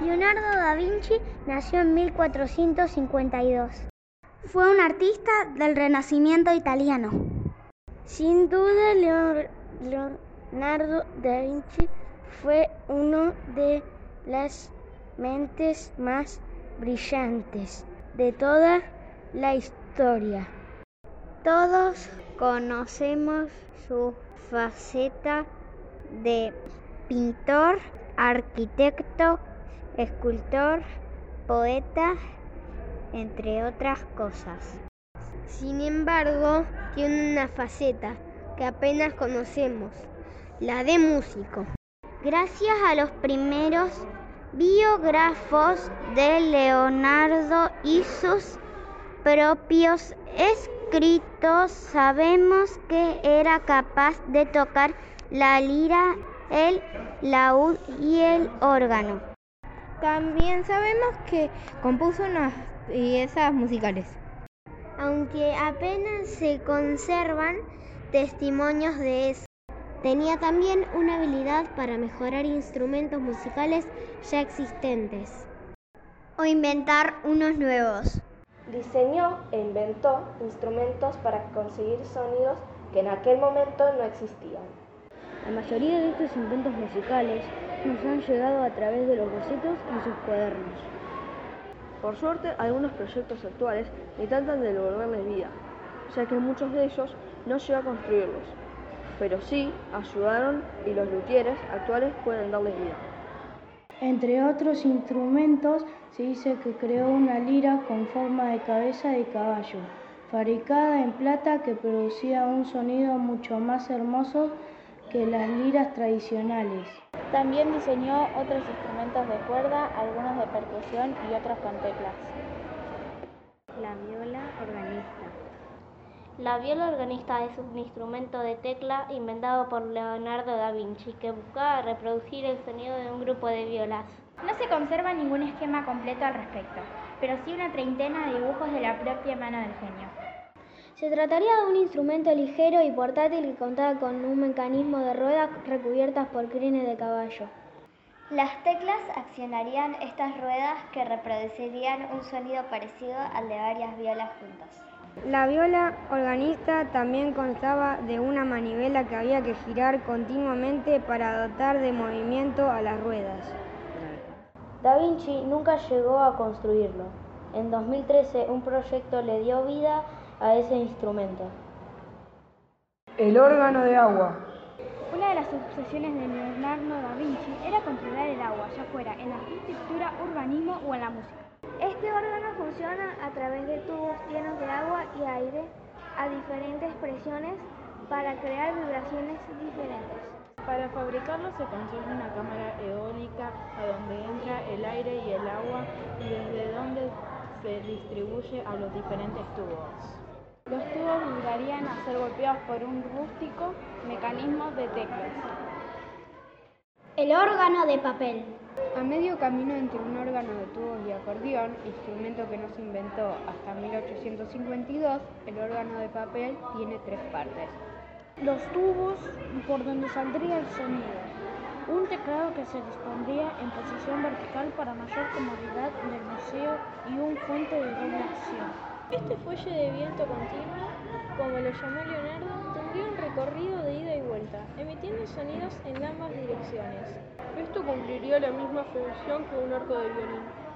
Leonardo da Vinci nació en 1452. Fue un artista del Renacimiento italiano. Sin duda, Leonardo da Vinci fue uno de las mentes más brillantes de toda la historia. Todos conocemos su faceta de pintor, arquitecto, escultor, poeta, entre otras cosas. Sin embargo, tiene una faceta que apenas conocemos, la de músico. Gracias a los primeros biógrafos de Leonardo y sus propios escritos, sabemos que era capaz de tocar la lira, el laúd y el órgano. También sabemos que compuso unas piezas musicales. Aunque apenas se conservan testimonios de eso. Tenía también una habilidad para mejorar instrumentos musicales ya existentes o inventar unos nuevos. Diseñó e inventó instrumentos para conseguir sonidos que en aquel momento no existían. La mayoría de estos inventos musicales nos han llegado a través de los bocetos y sus cuadernos. Por suerte, algunos proyectos actuales intentan devolverles vida, ya que muchos de ellos no llegó a construirlos, pero sí ayudaron y los luthieres actuales pueden darles vida. Entre otros instrumentos, se dice que creó una lira con forma de cabeza de caballo, fabricada en plata que producía un sonido mucho más hermoso que las liras tradicionales. También diseñó otros instrumentos de cuerda, algunos de percusión y otros con teclas. La viola organista. La viola organista es un instrumento de tecla inventado por Leonardo da Vinci que buscaba reproducir el sonido de un grupo de violas. No se conserva ningún esquema completo al respecto, pero sí una treintena de dibujos de la propia mano del genio. Se trataría de un instrumento ligero y portátil que contaba con un mecanismo de ruedas recubiertas por crines de caballo. Las teclas accionarían estas ruedas que reproducirían un sonido parecido al de varias violas juntas. La viola organista también constaba de una manivela que había que girar continuamente para dotar de movimiento a las ruedas. Da Vinci nunca llegó a construirlo. En 2013 un proyecto le dio vida a ese instrumento. El órgano de agua. Una de las obsesiones de Leonardo da Vinci era controlar el agua, ya fuera en la arquitectura, urbanismo o en la música. Este órgano funciona a través de tubos llenos de agua y aire a diferentes presiones para crear vibraciones diferentes. Para fabricarlo se construye una cámara eólica a donde entra el aire y el agua y desde donde se distribuye a los diferentes tubos. Los tubos llegarían a ser golpeados por un rústico mecanismo de teclas. El órgano de papel. A medio camino entre un órgano de tubos y acordeón, instrumento que no se inventó hasta 1852, el órgano de papel tiene tres partes. Los tubos por donde saldría el sonido. Un teclado que se dispondría en posición vertical para mayor comodidad del museo y un fuente de doble acción. Este fuelle de viento continuo, como lo llamó Leonardo, tendría un recorrido de ida y vuelta, emitiendo sonidos en ambas direcciones. Esto cumpliría la misma función que un arco de violín.